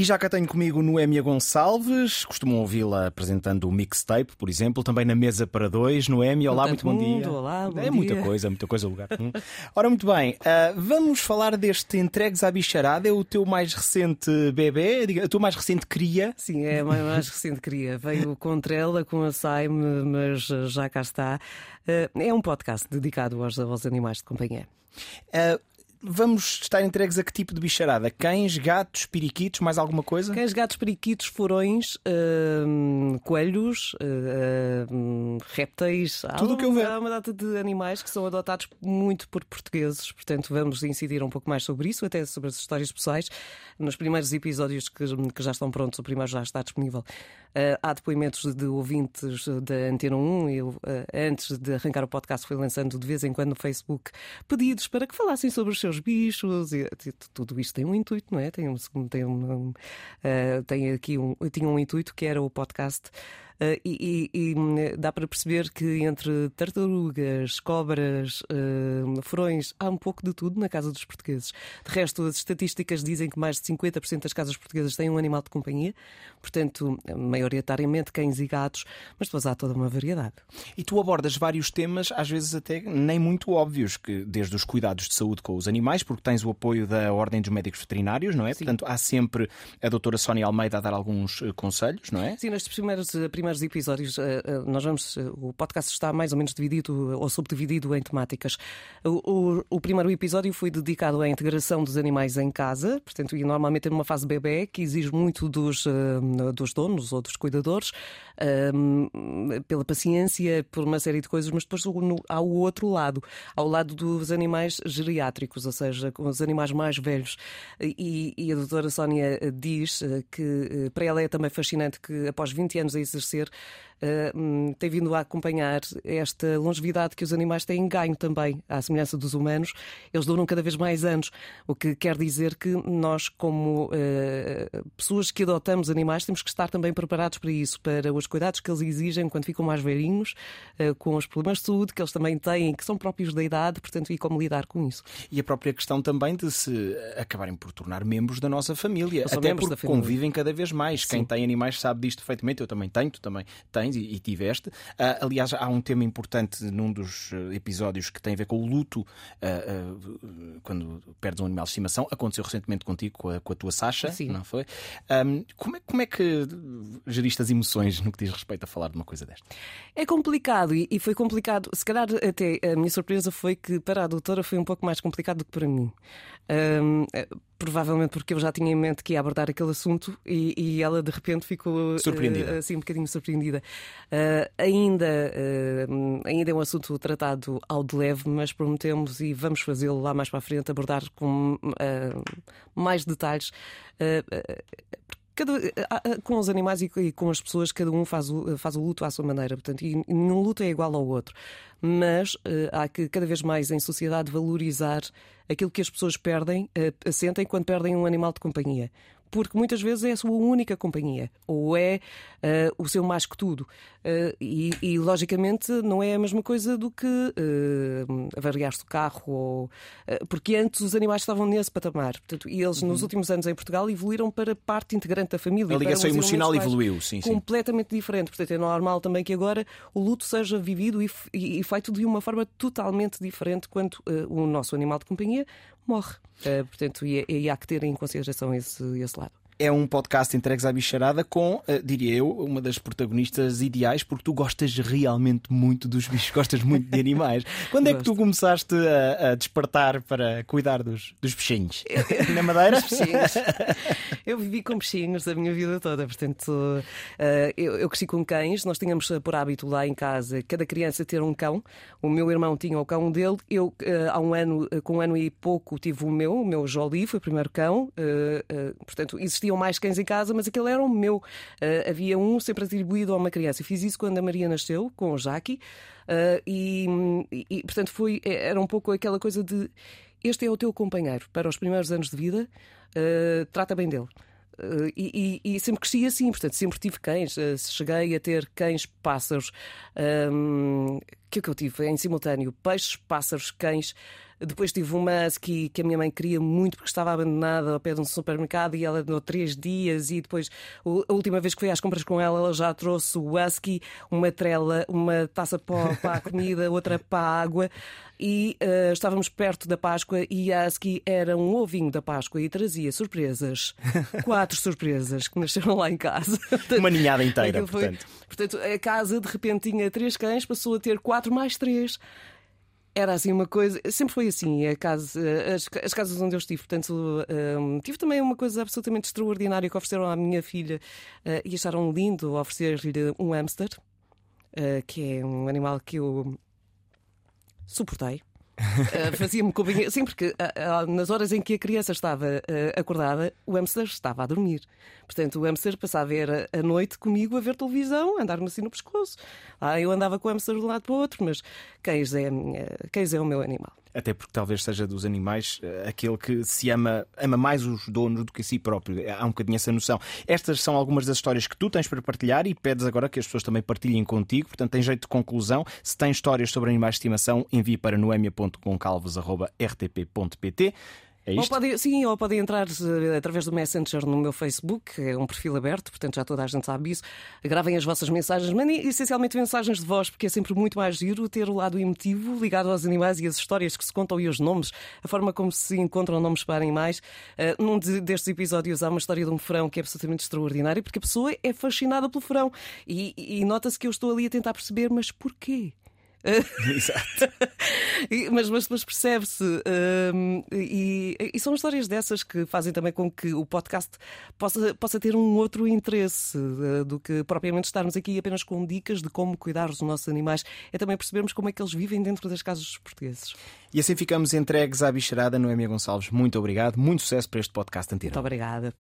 E já cá tenho comigo Noémia Gonçalves, costumam ouvi-la apresentando o mixtape, por exemplo, também na mesa para dois. Noémia, olá, muito bom mundo, dia. Olá, bom é dia. muita coisa, muita coisa o lugar. Ora, muito bem, uh, vamos falar deste Entregues à Bicharada, é o teu mais recente bebê, a tua mais recente cria. Sim, é a mais recente cria. Veio com trela, com a Saime, mas já cá está. Uh, é um podcast dedicado aos, aos animais de companhia. Uh, vamos estar entregues a que tipo de bicharada? Cães, gatos, periquitos, mais alguma coisa? Cães, gatos, periquitos, furões, uh, coelhos, uh, répteis. Tudo o que eu vejo. Há uma data de animais que são adotados muito por portugueses, portanto vamos incidir um pouco mais sobre isso, até sobre as histórias pessoais. Nos primeiros episódios que, que já estão prontos, o primeiro já está disponível. Uh, há depoimentos de ouvintes da Antena 1. Eu, antes de arrancar o podcast, fui lançando de vez em quando no Facebook pedidos para que falassem sobre os seus bichos e tudo isto tem um intuito, não é? Tem, um, tem, um, uh, tem aqui um, tinha um intuito que era o podcast. Uh, e, e, e, dá para perceber que entre tartarugas, cobras, uh, furões, há um pouco de tudo na casa dos portugueses. De resto, as estatísticas dizem que mais de 50% das casas portuguesas têm um animal de companhia, portanto, maioritariamente cães e gatos, mas depois há toda uma variedade. E tu abordas vários temas, às vezes até nem muito óbvios, que desde os cuidados de saúde com os animais, porque tens o apoio da Ordem dos Médicos Veterinários, não é? Sim. Portanto, há sempre a doutora Sónia Almeida a dar alguns conselhos, não é? Sim, nestes primeiros, primeiros episódios, nós vamos. O podcast está mais ou menos dividido ou subdividido em temáticas. O, o, o primeiro episódio foi dedicado à integração dos animais em casa, portanto, e normalmente é numa fase bebê que exige muito dos, dos donos ou dos cuidadores, pela paciência, por uma série de coisas, mas depois há o outro lado, ao lado dos animais geriátricos, ou seja, com os animais mais velhos. E, e a doutora Sónia diz que para ela é também fascinante que após 20 anos a exercer Uh, tem vindo a acompanhar esta longevidade que os animais têm ganho também, à semelhança dos humanos. Eles duram cada vez mais anos, o que quer dizer que nós, como uh, pessoas que adotamos animais, temos que estar também preparados para isso, para os cuidados que eles exigem quando ficam mais velhinhos, uh, com os problemas de saúde que eles também têm, que são próprios da idade, portanto, e como lidar com isso. E a própria questão também de se acabarem por tornar membros da nossa família, até porque família. convivem cada vez mais. Sim. Quem tem animais sabe disto perfeitamente, eu também tenho, também tens e, e tiveste. Uh, aliás, há um tema importante num dos episódios que tem a ver com o luto uh, uh, quando perdes um animal de estimação. Aconteceu recentemente contigo com a, com a tua Sasha, Sim. não foi? Um, como, é, como é que geriste as emoções no que diz respeito a falar de uma coisa desta? É complicado e, e foi complicado. Se calhar até a minha surpresa foi que para a doutora foi um pouco mais complicado do que para mim. Um, provavelmente porque eu já tinha em mente que ia abordar aquele assunto e, e ela de repente ficou Surpreendida. uh, assim um bocadinho surpreendida. Uh, ainda, uh, ainda é um assunto tratado ao de leve, mas prometemos e vamos fazê-lo lá mais para a frente, abordar com mais detalhes. Cada, com os animais e com as pessoas, cada um faz o, faz o luto à sua maneira, portanto, e nenhum luto é igual ao outro. Mas uh, há que cada vez mais em sociedade valorizar aquilo que as pessoas perdem, sentem quando perdem um animal de companhia. Porque muitas vezes é a sua única companhia, ou é uh, o seu mais que tudo. E, e, logicamente, não é a mesma coisa do que avariar-se o carro, ou, porque antes os animais estavam nesse patamar. Portanto, e eles, uhum. nos últimos anos em Portugal, evoluíram para parte integrante da família. A ligação emocional evoluiu, sim, sim. Completamente diferente. Portanto, é normal também que agora o luto seja vivido e, e feito de uma forma totalmente diferente quando uh, o nosso animal de companhia morre. Uh, portanto, e, e, há que ter em consideração esse, esse lado. É um podcast entregues à bicharada com, uh, diria eu, uma das protagonistas ideais, porque tu gostas realmente muito dos bichos, gostas muito de animais. Quando é que tu começaste a, a despertar para cuidar dos, dos bichinhos? Na Madeira? Bichinhos. Eu vivi com bichinhos a minha vida toda, portanto, uh, eu, cresci com cães, nós tínhamos por hábito lá em casa cada criança ter um cão. O meu irmão tinha o cão dele, eu uh, há um ano, com um ano e pouco, tive o meu, o meu Jolie, foi o primeiro cão. portanto, existiam mais cães em casa, mas aquele era o meu. Havia um sempre atribuído a uma criança. Eu fiz isso quando a Maria nasceu, com o Jackie, e, e, portanto foi, era um pouco aquela coisa de este é o teu companheiro para os primeiros anos de vida, uh, trata bem dele. Uh, e, e, e, sempre cresci assim, portanto, sempre tive cães. Uh, cheguei a ter cães, pássaros. Um, que é o que eu tive em simultâneo? Peixes, pássaros, cães. Depois tive uma husky que a minha mãe queria muito porque estava abandonada ao pé de um supermercado e ela deu três dias. E depois, a última vez que fui às compras com ela, ela já trouxe o husky, uma trela, uma taça para a comida, outra para a água. E uh, estávamos perto da Páscoa e a husky era um ovinho da Páscoa e trazia surpresas. Quatro surpresas que nasceram lá em casa. Uma ninhada inteira, portanto. Portanto, a casa de repente tinha três cães, passou a ter quatro mais três. Era assim uma coisa, sempre foi assim, a casa, as, as casas onde eu estive. Portanto, um, tive também uma coisa absolutamente extraordinária que ofereceram à minha filha uh, e acharam lindo oferecer-lhe um hamster, uh, que é um animal que eu suportei. Uh, Fazia-me companhia. Sim, porque uh, uh, nas horas em que a criança estava acordada, o hamster estava a dormir. Portanto, o hamster passava a ver a noite comigo a ver televisão, andar-me assim no pescoço. Ah, eu andava com o hamster de um lado para o outro, mas cães é, cães é o meu animal. Até porque talvez seja dos animais eh, aquele que se ama, ama mais os donos do que a si próprio. Há um bocadinho essa noção. Estas são algumas das histórias que tu tens para partilhar e pedes agora que as pessoas também partilhem contigo. Portanto, tem jeito de conclusão. Se tem histórias sobre animais de estimação, envie para noemia.concalvos.rtp.pt. É isto? Ou pode, sim, ou podem entrar uh, através do Messenger no meu Facebook, é um perfil aberto, portanto já toda a gente sabe isso. Gravem as vossas mensagens, mandem essencialmente mensagens de voz, porque é sempre muito mais giro ter o lado emotivo ligado aos animais e as histórias que se contam e os nomes, a forma como se encontram nomes para animais. Uh, num de, destes episódios há uma história de um frão que é absolutamente extraordinária, porque a pessoa é fascinada pelo frão e, e nota-se que eu estou ali a tentar perceber, mas porquê? Exato. mas, mas, mas percebe-se. Um, e, e, são histórias dessas que fazem também com que o podcast possa, possa ter um outro interesse uh, do que propriamente estarmos aqui apenas com dicas de como cuidar dos nossos animais. É também percebermos como é que eles vivem dentro das casas dos portugueses. E assim ficamos entregues à bicharada Noémia Gonçalves. Muito obrigado, muito sucesso para este podcast anterior. Muito obrigada.